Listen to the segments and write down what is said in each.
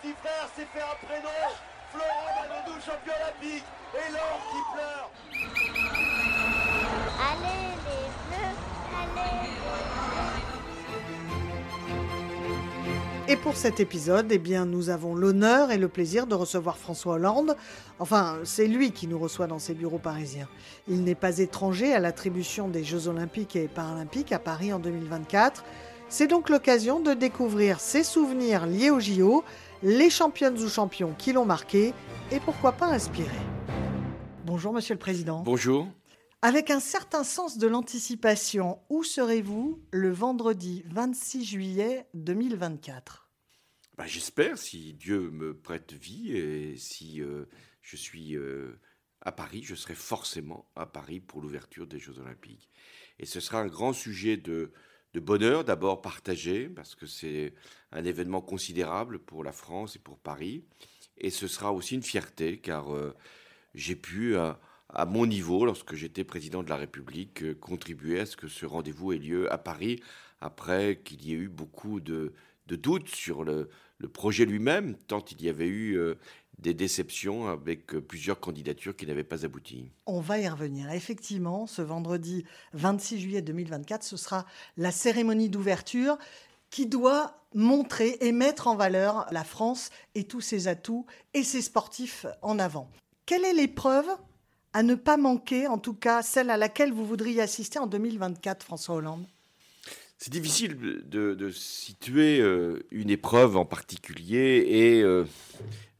Petit frère s'est fait un prénom. Florent Manodou, champion olympique. Et l'or qui pleure. Allez les bleus, allez Et pour cet épisode, eh bien, nous avons l'honneur et le plaisir de recevoir François Hollande. Enfin, c'est lui qui nous reçoit dans ses bureaux parisiens. Il n'est pas étranger à l'attribution des Jeux olympiques et paralympiques à Paris en 2024. C'est donc l'occasion de découvrir ses souvenirs liés au JO les championnes ou champions qui l'ont marqué et pourquoi pas inspiré. Bonjour Monsieur le Président. Bonjour. Avec un certain sens de l'anticipation, où serez-vous le vendredi 26 juillet 2024 bah, J'espère, si Dieu me prête vie et si euh, je suis euh, à Paris, je serai forcément à Paris pour l'ouverture des Jeux Olympiques. Et ce sera un grand sujet de, de bonheur d'abord partagé, parce que c'est un événement considérable pour la France et pour Paris. Et ce sera aussi une fierté, car euh, j'ai pu, à, mon niveau, lorsque j'étais président de la République, euh, contribuer à ce que ce rendez-vous ait lieu à Paris, après qu'il y ait eu beaucoup de, doutes sur le, projet lui-même, tant il y avait eu euh, des déceptions avec euh, plusieurs candidatures qui n'avaient pas abouti. On va y revenir. Effectivement, ce vendredi 26 juillet 2024, ce sera la cérémonie d'ouverture qui doit montrer et mettre en valeur la France et tous ses atouts et ses sportifs en avant. Quelle est l'épreuve à ne pas manquer, en tout cas celle à laquelle vous voudriez assister en 2024, François Hollande? C'est difficile de, situer euh, une épreuve en particulier et euh,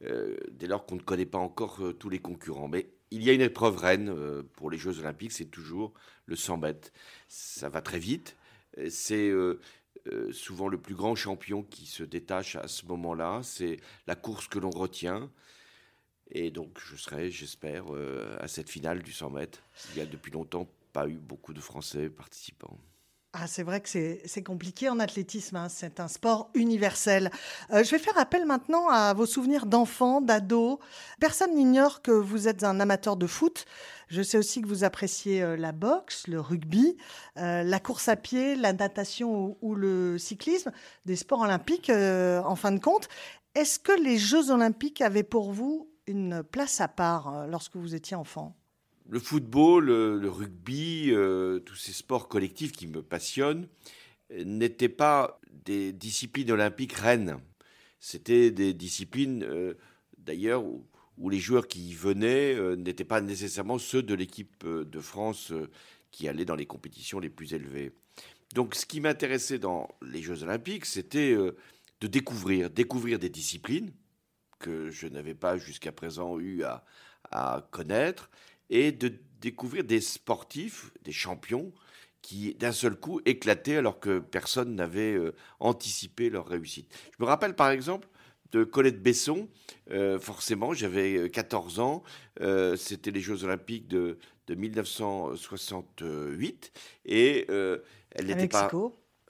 euh, dès lors qu'on ne connaît pas encore tous les concurrents. Mais il y a une épreuve reine pour les Jeux Olympiques, c'est toujours le 100 mètres. Ça va très vite. C'est souvent le plus grand champion qui se détache à ce moment-là. C'est la course que l'on retient. Et donc, je serai, j'espère, à cette finale du 100 mètres. Il y a depuis longtemps pas eu beaucoup de Français participants. Ah, c'est vrai que c'est compliqué en athlétisme, hein. c'est un sport universel. Euh, je vais faire appel maintenant à vos souvenirs d'enfants, d'ados. Personne n'ignore que vous êtes un amateur de foot. Je sais aussi que vous appréciez euh, la boxe, le rugby, euh, la course à pied, la natation ou, le cyclisme, des sports olympiques en fin de compte. Est-ce que les Jeux olympiques avaient pour vous une place à part lorsque vous étiez enfant? Le football, le, rugby, euh, tous ces sports collectifs qui me passionnent, n'étaient pas des disciplines olympiques reines. C'était des disciplines, euh, d'ailleurs, où, les joueurs qui y venaient euh, n'étaient pas nécessairement ceux de l'équipe de France qui allait dans les compétitions les plus élevées. Donc ce qui m'intéressait dans les Jeux olympiques, c'était de découvrir, découvrir des disciplines que je n'avais pas jusqu'à présent eu à connaître, et de découvrir des sportifs, des champions, qui d'un seul coup éclataient alors que personne n'avait euh, anticipé leur réussite. Je me rappelle par exemple de Colette Besson, euh, forcément, j'avais 14 euh, ans, c'était les Jeux Olympiques de, de 1968, et elle n'était pas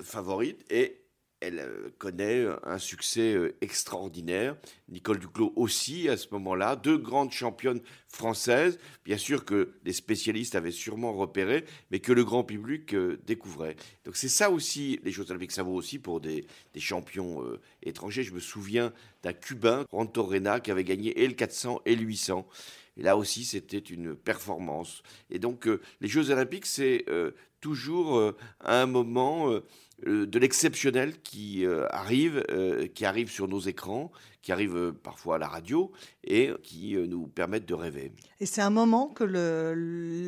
favorite, et elle euh, connaît un succès euh, extraordinaire. Nicole Duclos aussi à ce moment-là. Deux grandes championnes françaises, bien sûr que les spécialistes avaient sûrement repéré, mais que le grand public euh, découvrait. Donc c'est ça aussi, les Jeux Olympiques, ça vaut aussi pour des, champions étrangers. Je me souviens d'un Cubain, Rantorena, qui avait gagné et le 400 et le 800. Et là aussi, c'était une performance. Et donc, les Jeux Olympiques, c'est toujours un moment de l'exceptionnel qui euh, arrive, euh, qui arrive sur nos écrans, qui arrive parfois à la radio et qui nous permettent de rêver. Et c'est un moment que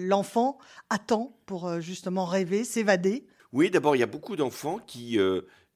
l'enfant attend pour justement rêver, s'évader. Oui, d'abord il y a beaucoup d'enfants qui,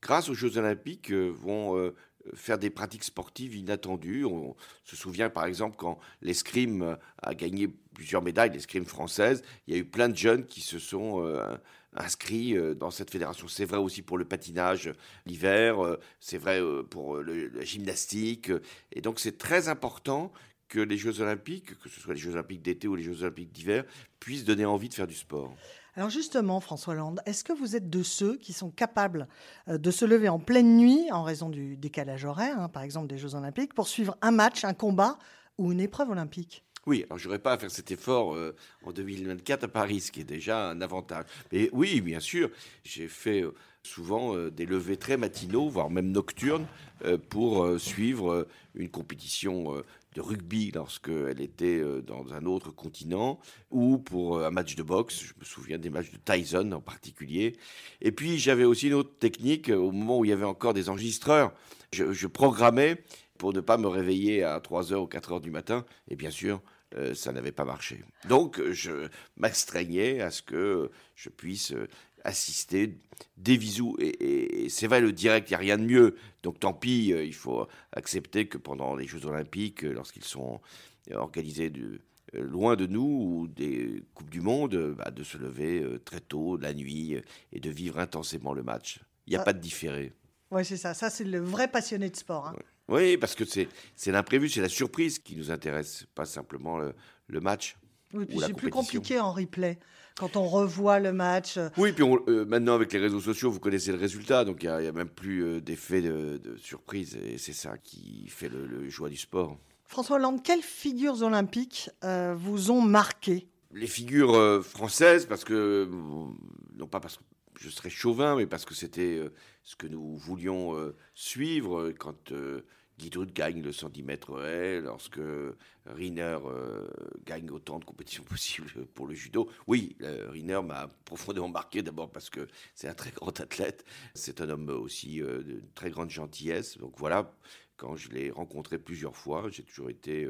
grâce aux Jeux Olympiques, vont faire des pratiques sportives inattendues. On se souvient par exemple quand l'escrime a gagné plusieurs médailles, l'escrime française, il y a eu plein de jeunes qui se sont euh, inscrits euh, dans cette fédération. C'est vrai aussi pour le patinage l'hiver, euh, c'est vrai pour la gymnastique. Et donc c'est très important que les Jeux olympiques, que ce soit les Jeux olympiques d'été ou les Jeux olympiques d'hiver, puissent donner envie de faire du sport. Alors justement, François Hollande, est-ce que vous êtes de ceux qui sont capables euh, de se lever en pleine nuit, en raison du décalage horaire, hein, par exemple des Jeux olympiques, pour suivre un match, un combat ou une épreuve olympique? Oui, alors je n'aurais pas à faire cet effort euh, en 2024 à Paris, ce qui est déjà un avantage. Mais oui, bien sûr, j'ai fait euh, souvent des levées très matinaux, voire même nocturnes, pour suivre une compétition de rugby lorsqu'elle était euh, dans un autre continent, ou pour euh, un match de boxe, je me souviens des matchs de Tyson en particulier. Et puis j'avais aussi une autre technique, au moment où il y avait encore des enregistreurs, je, programmais pour ne pas me réveiller à 3h ou 4h du matin, et bien sûr, euh, ça n'avait pas marché. Donc je m'astreignais à ce que je puisse assister des visous. Et, c'est vrai, le direct, il n'y a rien de mieux. Donc tant pis, euh, il faut accepter que pendant les Jeux Olympiques, euh, lorsqu'ils sont organisés euh, loin de nous ou des Coupes du Monde, bah, de se lever très tôt, la nuit, et de vivre intensément le match. Il n'y a ah. pas de différé. Oui, c'est ça. Ça, c'est le vrai passionné de sport. Hein. Oui, parce que c'est l'imprévu, c'est la surprise qui nous intéresse, pas simplement le, match. Oui, puis c'est plus compliqué en replay quand on revoit le match. Euh, oui, puis euh, maintenant avec les réseaux sociaux, vous connaissez le résultat, donc il n'y a, même plus euh, d'effet de, surprise, et c'est ça qui fait le, joie du sport. François Hollande, quelles figures olympiques vous ont marqué? Les figures françaises, parce que, non pas parce que je serais chauvin, mais parce que c'était ce que nous voulions suivre quand Guidoud gagne le 110 mètres haie, lorsque Riner euh, gagne autant de compétitions possibles pour le judo. Oui, euh, Riner m'a profondément marqué d'abord parce que c'est un très grand athlète, c'est un homme aussi euh, de très grande gentillesse. Donc voilà, quand je l'ai rencontré plusieurs fois, j'ai toujours été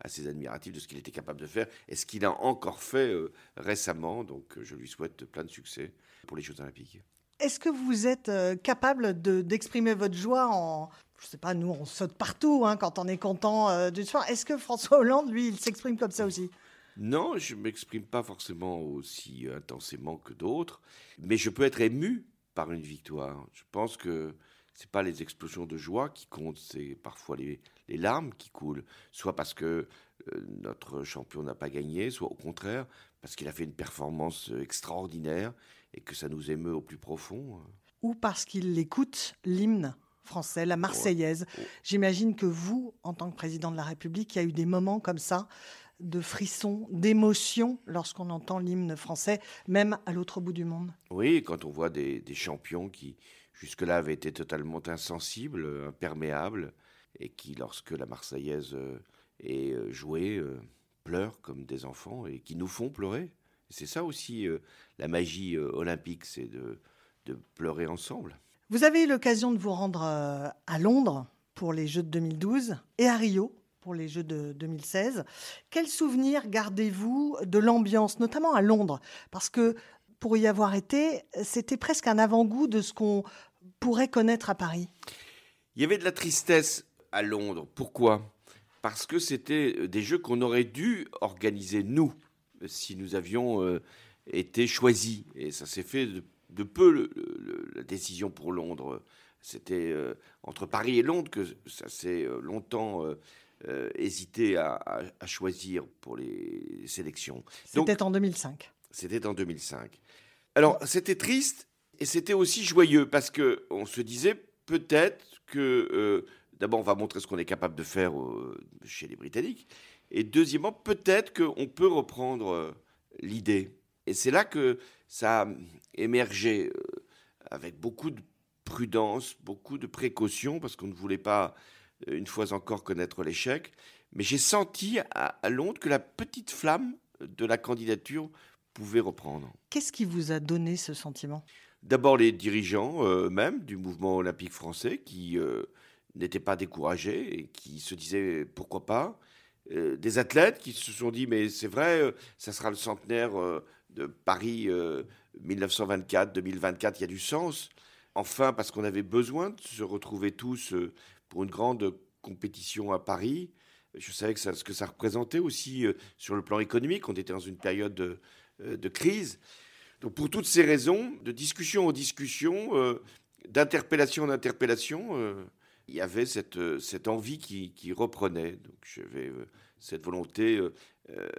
assez admiratif de ce qu'il était capable de faire et ce qu'il a encore fait récemment. Donc je lui souhaite plein de succès pour les Jeux Olympiques. Est-ce que vous êtes capable d'exprimer votre joie en, je sais pas, nous, on saute partout hein, quand on est content euh, du soir. Est-ce que François Hollande, lui, il s'exprime comme ça aussi? Non, je ne m'exprime pas forcément aussi intensément que d'autres, mais je peux être ému par une victoire. Je pense que ce n'est pas les explosions de joie qui comptent, c'est parfois les, larmes qui coulent, soit parce que euh, notre champion n'a pas gagné, soit au contraire parce qu'il a fait une performance extraordinaire et que ça nous émeut au plus profond. Ou parce qu'il écoute l'hymne français, la Marseillaise. J'imagine que vous, en tant que président de la République, il y a eu des moments comme ça de frissons, d'émotion lorsqu'on entend l'hymne français, même à l'autre bout du monde. Oui, quand on voit des, champions qui jusque-là avaient été totalement insensibles, imperméables, et qui, lorsque la Marseillaise euh, est euh, jouée, euh, pleurent comme des enfants et qui nous font pleurer. C'est ça aussi la magie olympique, c'est de pleurer ensemble. Vous avez eu l'occasion de vous rendre euh, à Londres pour les Jeux de 2012 et à Rio pour les Jeux de 2016. Quels souvenirs gardez-vous de l'ambiance, notamment à Londres? Parce que pour y avoir été, c'était presque un avant-goût de ce qu'on pourrait connaître à Paris. Il y avait de la tristesse à Londres. Pourquoi? Parce que c'était euh, des jeux qu'on aurait dû organiser nous, si nous avions euh, été choisis. Et ça s'est fait de peu la décision pour Londres. C'était euh, entre Paris et Londres que ça s'est euh, longtemps euh, hésité à, choisir pour les sélections. C'était en 2005. C'était en 2005. Alors c'était triste et c'était aussi joyeux parce que on se disait peut-être que d'abord on va montrer ce qu'on est capable de faire chez les Britanniques et deuxièmement peut-être qu'on peut reprendre l'idée. Et c'est là que ça a émergé euh, avec beaucoup de prudence, beaucoup de précaution, parce qu'on ne voulait pas, euh, une fois encore, connaître l'échec. Mais j'ai senti à, Londres que la petite flamme de la candidature pouvait reprendre. Qu'est-ce qui vous a donné ce sentiment? D'abord les dirigeants eux-mêmes du mouvement olympique français qui euh, n'étaient pas découragés et qui se disaient pourquoi pas. Des athlètes qui se sont dit mais c'est vrai, ça sera le centenaire de Paris 1924, 2024, il y a du sens. Enfin, parce qu'on avait besoin de se retrouver tous euh, pour une grande compétition à Paris. Je savais que ce que ça représentait aussi euh, sur le plan économique. On était dans une période de, euh, de crise. Donc pour toutes ces raisons, de discussion en discussion, euh, d'interpellation en interpellation, il y avait cette, cette envie qui, qui reprenait. Donc j'avais cette volonté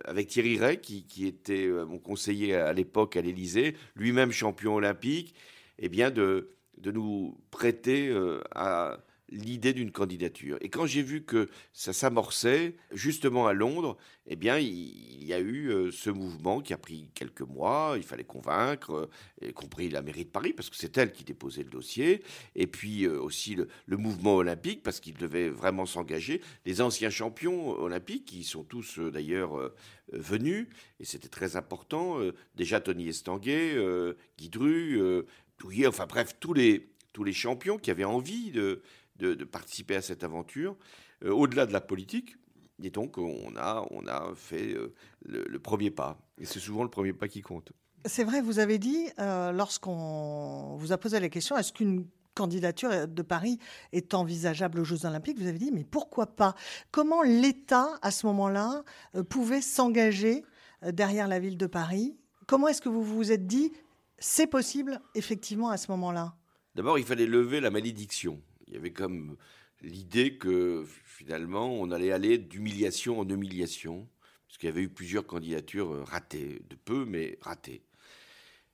avec Thierry Ray, qui, qui était mon conseiller à l'époque à l'Élysée, lui-même champion olympique, et eh bien de, de nous prêter à l'idée d'une candidature. Et quand j'ai vu que ça s'amorçait, justement à Londres, eh bien, il, y a eu euh, ce mouvement qui a pris quelques mois. Il fallait convaincre, euh, y compris la mairie de Paris, parce que c'est elle qui déposait le dossier. Et puis euh, aussi le, mouvement olympique, parce qu'il devait vraiment s'engager. Les anciens champions olympiques, qui sont tous d'ailleurs venus, et c'était très important. déjà Tony Estanguet, Guy Dru, Douillet, enfin bref, tous les, tous les champions qui avaient envie de, de, participer à cette aventure, euh, au-delà de la politique. Et donc, on a, on a fait euh, le, premier pas. Et c'est souvent le premier pas qui compte. C'est vrai, vous avez dit, euh, lorsqu'on vous a posé la question, est-ce qu'une candidature de Paris est envisageable aux Jeux Olympiques, vous avez dit, mais pourquoi pas? Comment l'État, à ce moment-là, pouvait s'engager derrière la ville de Paris? Comment est-ce que vous vous êtes dit, c'est possible, effectivement, à ce moment-là? D'abord, il fallait lever la malédiction il y avait comme l'idée que finalement on allait aller d'humiliation en humiliation, parce qu'il y avait eu plusieurs candidatures euh, ratées, de peu, mais ratées.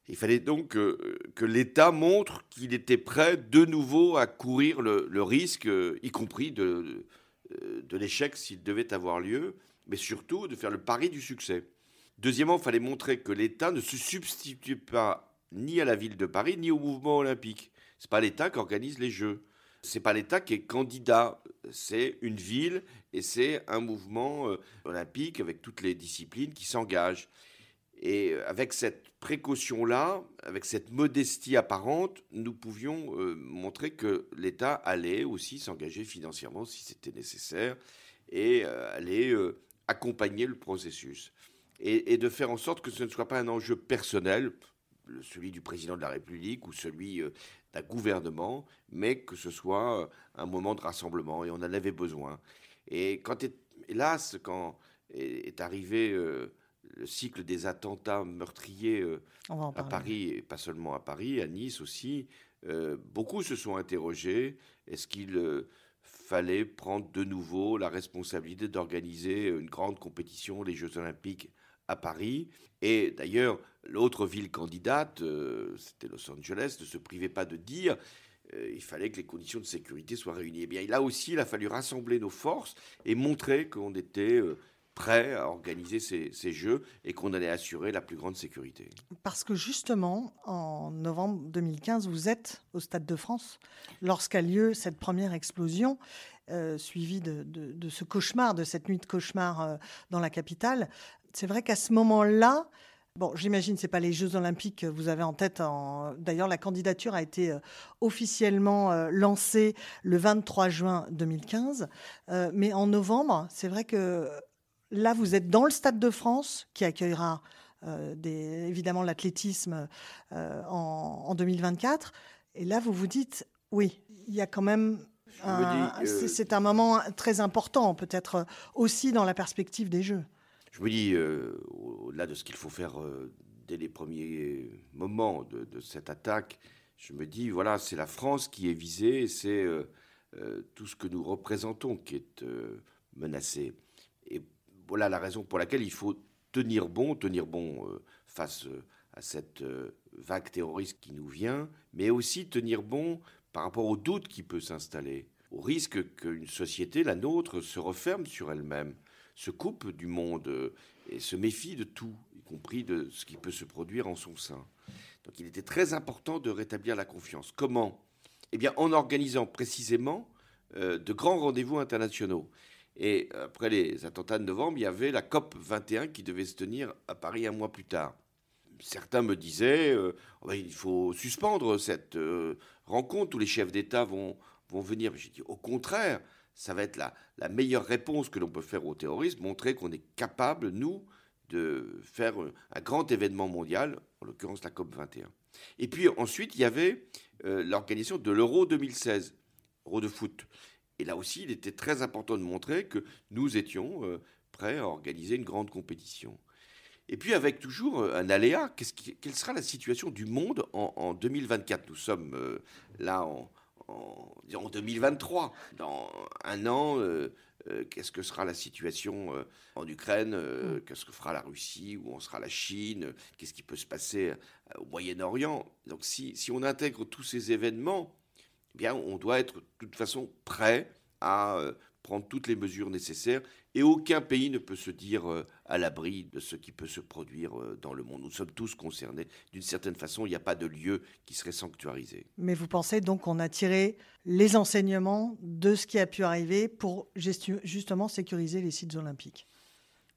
Il fallait donc euh, que l'État montre qu'il était prêt de nouveau à courir le, risque, euh, y compris de, de l'échec s'il devait avoir lieu, mais surtout de faire le pari du succès. Deuxièmement, il fallait montrer que l'État ne se substitue pas ni à la ville de Paris, ni au mouvement olympique. Ce n'est pas l'État qui organise les Jeux c'est pas l'État qui est candidat, c'est une ville et c'est un mouvement euh, olympique avec toutes les disciplines qui s'engagent. Et euh, avec cette précaution-là, avec cette modestie apparente, nous pouvions euh, montrer que l'État allait aussi s'engager financièrement si c'était nécessaire et allait accompagner le processus. et, de faire en sorte que ce ne soit pas un enjeu personnel, celui du président de la République ou celui d'un gouvernement, mais que ce soit euh, un moment de rassemblement, et on en avait besoin. Et quand, hélas, quand est arrivé euh, le cycle des attentats meurtriers euh, à Paris, et pas seulement à Paris, à Nice aussi, beaucoup se sont interrogés, est-ce qu'il fallait prendre de nouveau la responsabilité d'organiser une grande compétition, les Jeux olympiques à Paris. Et d'ailleurs, l'autre ville candidate, euh, c'était Los Angeles, ne se privait pas de dire euh, il fallait que les conditions de sécurité soient réunies. Eh bien, là aussi, il a fallu rassembler nos forces et montrer qu'on était euh, prêt à organiser ces, jeux et qu'on allait assurer la plus grande sécurité. Parce que justement, en novembre 2015, vous êtes au Stade de France lorsqu'a lieu cette première explosion. suivie de, ce cauchemar, de cette nuit de cauchemar dans la capitale c'est vrai qu'à ce moment-là, Bon, j'imagine c'est pas les Jeux Olympiques que vous avez en tête. D'ailleurs, la candidature a été euh, officiellement euh, lancée le 23 juin 2015. Euh, mais en novembre, c'est vrai que là, vous êtes dans le Stade de France qui accueillera évidemment l'athlétisme en, 2024. Et là, vous vous dites, oui, il y a quand même c'est un moment très important, peut-être aussi dans la perspective des Jeux je me dis, euh, au-delà de ce qu'il faut faire euh, dès les premiers moments de, cette attaque, je me dis, voilà, c'est la France qui est visée, c'est euh, tout ce que nous représentons qui est menacé. Et voilà la raison pour laquelle il faut tenir bon, tenir bon face à cette vague terroriste qui nous vient, mais aussi tenir bon par rapport au doute qui peut s'installer, au risque qu'une société, la nôtre, se referme sur elle-même se coupe du monde euh, et se méfie de tout, y compris de ce qui peut se produire en son sein. Donc il était très important de rétablir la confiance. Comment? Eh bien en organisant précisément euh, de grands rendez-vous internationaux. Et après les attentats de novembre, il y avait la COP 21 qui devait se tenir à Paris un mois plus tard. Certains me disaient, euh, oh ben, il faut suspendre cette rencontre, tous les chefs d'État vont, vont venir. J'ai dit, au contraire, ça va être la, meilleure réponse que l'on peut faire au terrorisme, montrer qu'on est capable, nous, de faire un grand événement mondial, en l'occurrence la COP 21. Et puis ensuite, il y avait euh, l'organisation de l'Euro 2016, Euro de foot. Et là aussi, il était très important de montrer que nous étions euh, prêts à organiser une grande compétition. Et puis avec toujours euh, un aléa, quelle sera la situation du monde en, 2024 Nous sommes euh, là en, en, 2023. Dans un an, qu'est-ce que sera la situation en Ukraine mm. Qu'est-ce que fera la Russie Où en sera la Chine Qu'est-ce qui peut se passer au Moyen-Orient Donc si, si, on intègre tous ces événements, eh bien, on doit être de toute façon prêt à prendre toutes les mesures nécessaires et aucun pays ne peut se dire euh, à l'abri de ce qui peut se produire euh, dans le monde. Nous sommes tous concernés. D'une certaine façon, il n'y a pas de lieu qui serait sanctuarisé. Mais vous pensez donc qu'on a tiré les enseignements de ce qui a pu arriver pour justement sécuriser les sites olympiques?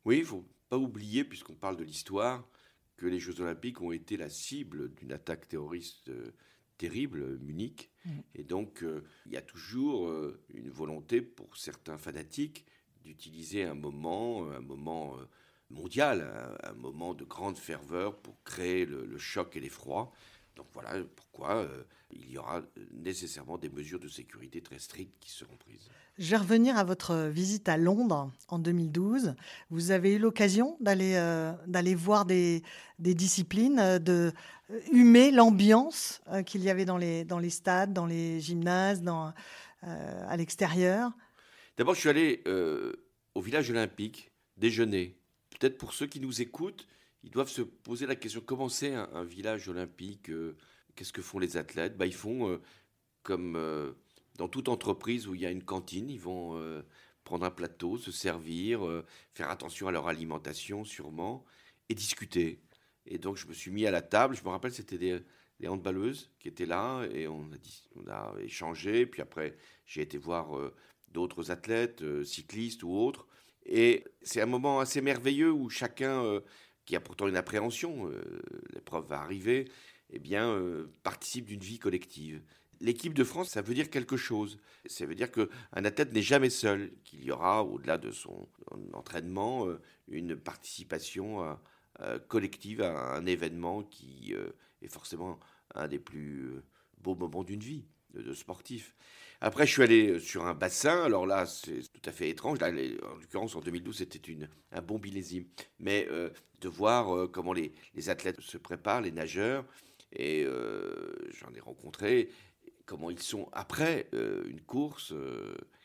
Oui, il ne faut pas oublier, puisqu'on parle de l'histoire, que les Jeux olympiques ont été la cible d'une attaque terroriste euh, terrible, Munich. Mm. Et donc, euh, il y a toujours euh, une volonté pour certains fanatiques d'utiliser un moment, un moment euh, mondial, un, moment de grande ferveur pour créer le choc et l'effroi. Donc voilà pourquoi euh, il y aura nécessairement des mesures de sécurité très strictes qui seront prises. Je vais revenir à votre visite à Londres en 2012. Vous avez eu l'occasion d'aller euh, d'aller voir des, des, disciplines, euh, de humer l'ambiance qu'il y avait dans les, dans les stades, dans les gymnases, à l'extérieur. D'abord, je suis allé au village olympique déjeuner. Peut-être pour ceux qui nous écoutent, ils doivent se poser la question comment c'est un, village olympique euh, Qu'est-ce que font les athlètes? Bah, Ils font euh, comme euh, dans toute entreprise où il y a une cantine ils vont prendre un plateau, se servir, faire attention à leur alimentation sûrement, et discuter. Et donc je me suis mis à la table, je me rappelle c'était des, handballeuses qui étaient là, et on a, dit, on a échangé, puis après j'ai été voir d'autres athlètes, cyclistes ou autres. Et c'est un moment assez merveilleux où chacun qui a pourtant une appréhension, euh, l'épreuve va arriver, eh bien, euh, participe d'une vie collective. L'équipe de France, ça veut dire quelque chose. Ça veut dire qu'un athlète n'est jamais seul, qu'il y aura, au-delà de son entraînement, euh, une participation collective à un événement qui est forcément un des plus beaux moments d'une vie de, sportif. Après, je suis allé sur un bassin. Alors là, c'est tout à fait étrange. Là, en l'occurrence, en 2012, c'était un bon millésime. Mais euh, de voir euh, comment les, athlètes se préparent, les nageurs, et euh, j'en ai rencontré, comment ils sont après une course.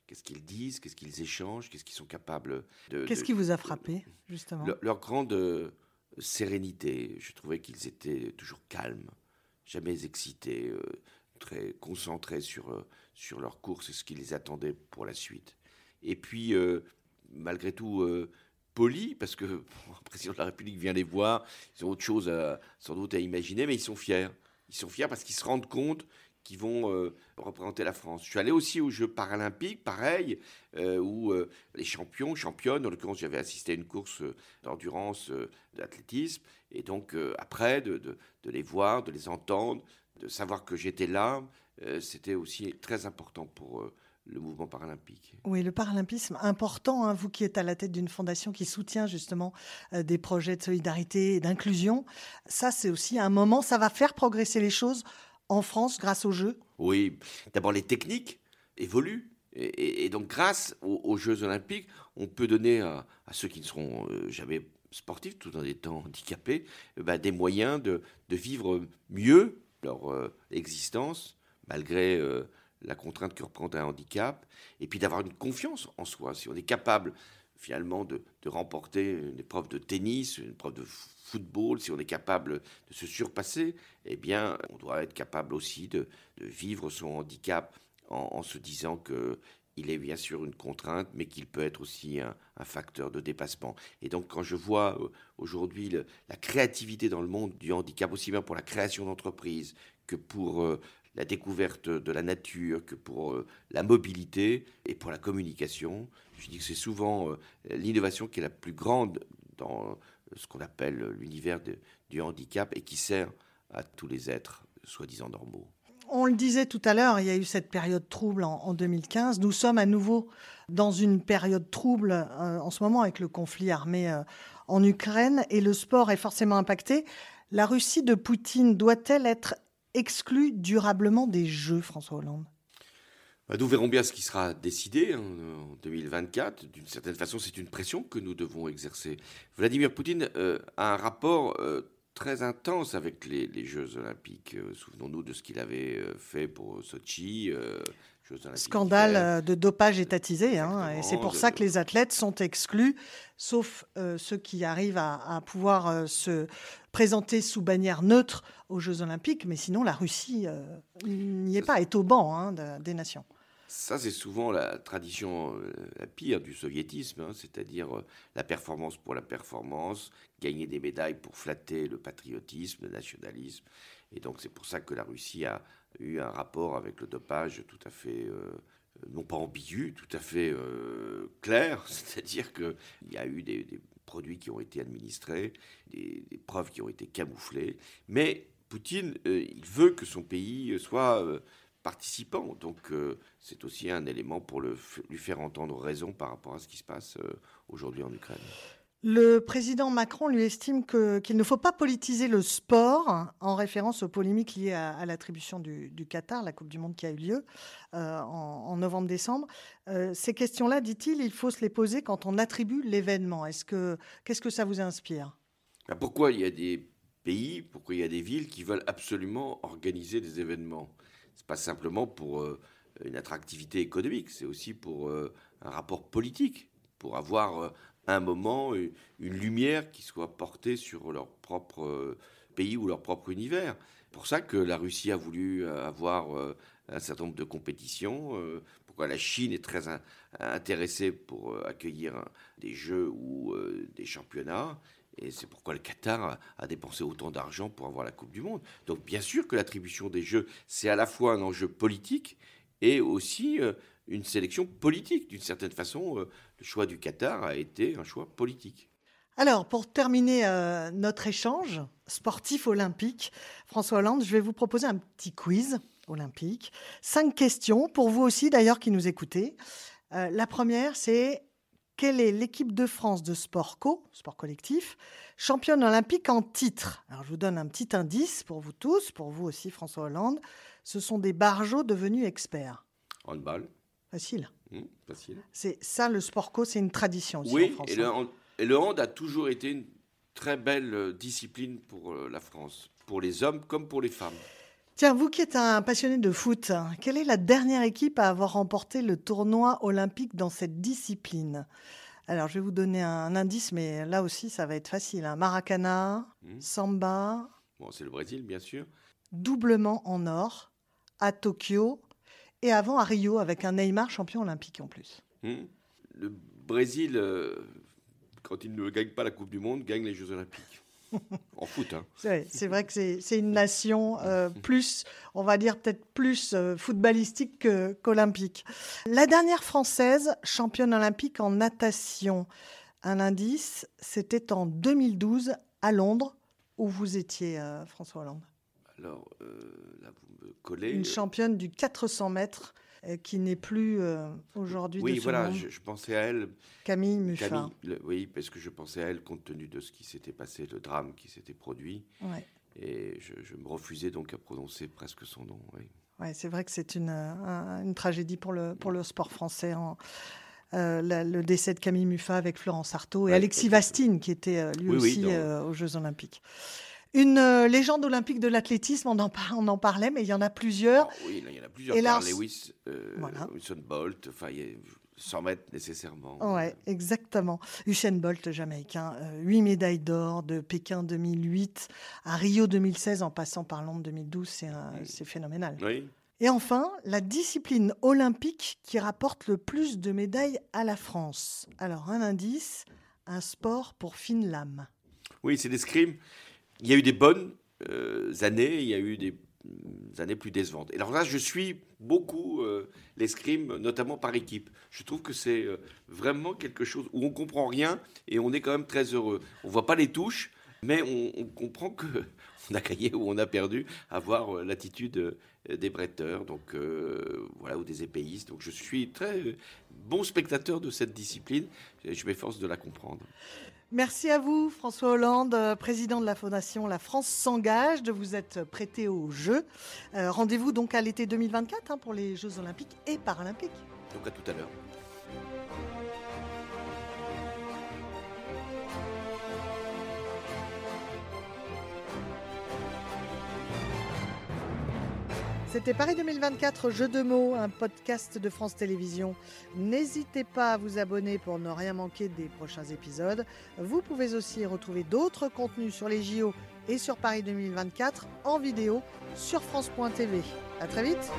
Qu'est-ce qu'ils disent, qu'est-ce qu'ils échangent, qu'est-ce qu'ils sont capables de. Qu'est-ce qui vous a frappé, justement? Leur, grande sérénité. Je trouvais qu'ils étaient toujours calmes, jamais excités très concentrés sur, euh, sur leur course et ce qui les attendait pour la suite. Et puis, euh, malgré tout, euh, polis, parce que le président de la République vient les voir, ils ont autre chose sans doute à imaginer, mais ils sont fiers. Ils sont fiers parce qu'ils se rendent compte qu'ils vont représenter la France. Je suis allé aussi aux Jeux paralympiques, pareil, où les champions, championnes, en l'occurrence j'avais assisté à une course d'endurance, d'athlétisme, et donc après de, les voir, de les entendre, de savoir que j'étais là, euh, c'était aussi très important pour euh, le mouvement paralympique. Oui, le paralympisme, important, hein, vous qui êtes à la tête d'une fondation qui soutient justement euh, des projets de solidarité et d'inclusion, ça c'est aussi un moment, ça va faire progresser les choses en France grâce aux Jeux? Oui, d'abord les techniques évoluent. Et, donc grâce aux, Jeux olympiques, on peut donner à, ceux qui ne seront jamais sportifs, tout en étant handicapés, bah, des moyens de, de vivre mieux leur euh, existence, malgré euh, la contrainte que représente un handicap, et puis d'avoir une confiance en soi. Si on est capable finalement de, remporter une épreuve de tennis, une épreuve de football, si on est capable de se surpasser, eh bien, on doit être capable aussi de, vivre son handicap en, se disant que il est bien sûr une contrainte, mais qu'il peut être aussi un, facteur de dépassement. Et donc quand je vois euh, aujourd'hui la créativité dans le monde du handicap, aussi bien pour la création d'entreprises que pour euh, la découverte de la nature, que pour euh, la mobilité et pour la communication, je dis que c'est souvent l'innovation qui est la plus grande dans ce qu'on appelle l'univers du handicap et qui sert à tous les êtres soi-disant normaux on le disait tout à l'heure, il y a eu cette période trouble en, 2015. Nous sommes à nouveau dans une période trouble euh, en ce moment avec le conflit armé euh, en Ukraine et le sport est forcément impacté. La Russie de Poutine doit-elle être exclue durablement des Jeux, François Hollande? Bah, nous verrons bien ce qui sera décidé hein, en 2024. D'une certaine façon, c'est une pression que nous devons exercer. Vladimir Poutine euh, a un rapport euh, très intense avec les, Jeux Olympiques. Euh, Souvenons-nous de ce qu'il avait fait pour Sochi. Scandale euh, de dopage étatisé. hein, et c'est pour de- ça que les athlètes sont exclus, sauf euh, ceux qui arrivent à, à pouvoir euh, se présenter sous bannière neutre aux Jeux Olympiques. Mais sinon, la Russie euh, n'y est pas, est au banc hein, de- des nations. Ça, c'est souvent la tradition la pire du soviétisme, hein, c'est-à-dire la performance pour la performance, gagner des médailles pour flatter le patriotisme, le nationalisme. Et donc, c'est pour ça que la Russie a eu un rapport avec le dopage tout à fait, euh, non pas ambigu, tout à fait euh, clair, c'est-à-dire qu'il y a eu des, produits qui ont été administrés, des, preuves qui ont été camouflées, mais Poutine, euh, il veut que son pays soit participant. Donc c'est aussi un élément pour lui faire entendre raison par rapport à ce qui se passe aujourd'hui en Ukraine. Le président Macron lui estime qu'il ne faut pas politiser le sport en référence aux polémiques liées à, l'attribution du, Qatar, la Coupe du Monde qui a eu lieu euh, en, novembre-décembre. Euh, ces questions-là, dit-il, il faut se les poser quand on attribue l'événement. Est-ce que qu'est-ce que ça vous inspire? Ben, pourquoi il y a des pays, pourquoi il y a des villes qui veulent absolument organiser des événements? C'est pas simplement pour euh, une attractivité économique, c'est aussi pour un rapport politique, pour avoir un moment, une, une lumière qui soit portée sur leur propre euh, pays ou leur propre univers. Pour ça que la Russie a voulu euh, avoir euh, un certain nombre de compétitions. euh, pourquoi la Chine est très in- intéressée pour euh, accueillir des jeux ou euh, des championnats. Et c'est pourquoi le Qatar a, dépensé autant d'argent pour avoir la Coupe du Monde. Donc bien sûr que l'attribution des Jeux, c'est à la fois un enjeu politique et aussi euh, une sélection politique. D'une certaine façon, euh, le choix du Qatar a été un choix politique. Alors, pour terminer euh, notre échange sportif olympique, François Hollande, je vais vous proposer un petit quiz olympique. Cinq questions, pour vous aussi d'ailleurs qui nous écoutez. Euh, la première, c'est quelle est l'équipe de France de sport co, sport collectif, championne olympique en titre? Alors, je vous donne un petit indice pour vous tous, pour vous aussi, François Hollande. Ce sont des barjots devenus experts. Handball, Facile. hmm, facile. C'est ça, le sport co, c'est une tradition aussi en Oui, France. et le, hein. hand- et le hand a toujours été une très belle euh, discipline pour euh, la France, pour les hommes comme pour les femmes. Tiens, vous qui êtes un passionné de foot, hein, quelle est la dernière équipe à avoir remporté le tournoi olympique dans cette discipline? Alors, je vais vous donner un indice, mais là aussi, ça va être facile. hein. Maracana, Hmm. samba, Bon, c'est le Brésil, bien sûr. doublement en or, à Tokyo, et avant à Rio, avec un Neymar champion olympique en plus. Hmm. Le Brésil, euh, quand il ne gagne pas la Coupe du Monde, gagne les Jeux Olympiques. en foot, hein. C'est vrai que c'est une nation euh, plus, on va dire peut-être plus euh, footballistique que- qu'olympique. La dernière française championne olympique en natation, un indice, c'était en 2012 à Londres, où vous étiez, euh, François Hollande. Alors, euh, là, vous me collez. Une championne du 400 mètres euh, qui n'est plus euh, aujourd'hui Oui, de ce voilà, monde, je, je pensais à elle, Camille Muffin. Oui, parce que je pensais à elle compte tenu de ce qui s'était passé, le drame qui s'était produit. Ouais. Et je, je me refusais donc à prononcer presque son nom. oui. Ouais, c'est vrai que c'est une, un- une tragédie pour le, pour le sport français. en- euh, la- le décès de Camille Muffat avec Florence Artaud et Ouais, Alexis. Vastine, qui était euh, lui Oui, oui, aussi dans- euh, aux Jeux Olympiques. Une euh, légende olympique de l'athlétisme, on, en par- on en parlait, mais il y en a plusieurs. Ah oui, là, il y en a plusieurs. Et Lars- Lewis, euh, Voilà. Usain Bolt, enfin, il y a 100 mètres nécessairement. Ouais, exactement. Usain Bolt, jamaïcain, euh, huit médailles d'or de Pékin 2008 à Rio 2016 en passant par Londres 2012, c'est phénoménal. Oui, Et enfin, la discipline olympique qui rapporte le plus de médailles à la France. Alors, un indice, un sport pour fine lame. oui c'est l'escrime. Il y a eu des bonnes euh, années, il y a eu des mm, années plus décevantes. Et alors là, je suis beaucoup euh, l'escrime, notamment par équipe. Je trouve que c'est euh, vraiment quelque chose où on comprend rien et on est quand même très heureux. On voit pas les touches, mais on, comprend que on a gagné ou on a perdu à voir l'attitude des bretteurs, donc voilà, ou des épéistes. Donc je suis très bon spectateur de cette discipline. Je m'efforce de la comprendre. Merci à vous, François Hollande, euh, président de la Fondation La France s'engage, de vous être prêté au jeu. Euh, Rendez-vous donc à l'été 2024 hein, pour les Jeux Olympiques et Paralympiques. Donc à tout à l'heure. C'était Paris 2024, Jeux de mots, un podcast de France Télévisions. N'hésitez pas à vous abonner pour ne rien manquer des prochains épisodes. Vous pouvez aussi retrouver d'autres contenus sur les JO et sur Paris 2024 en vidéo sur France.tv. À très vite!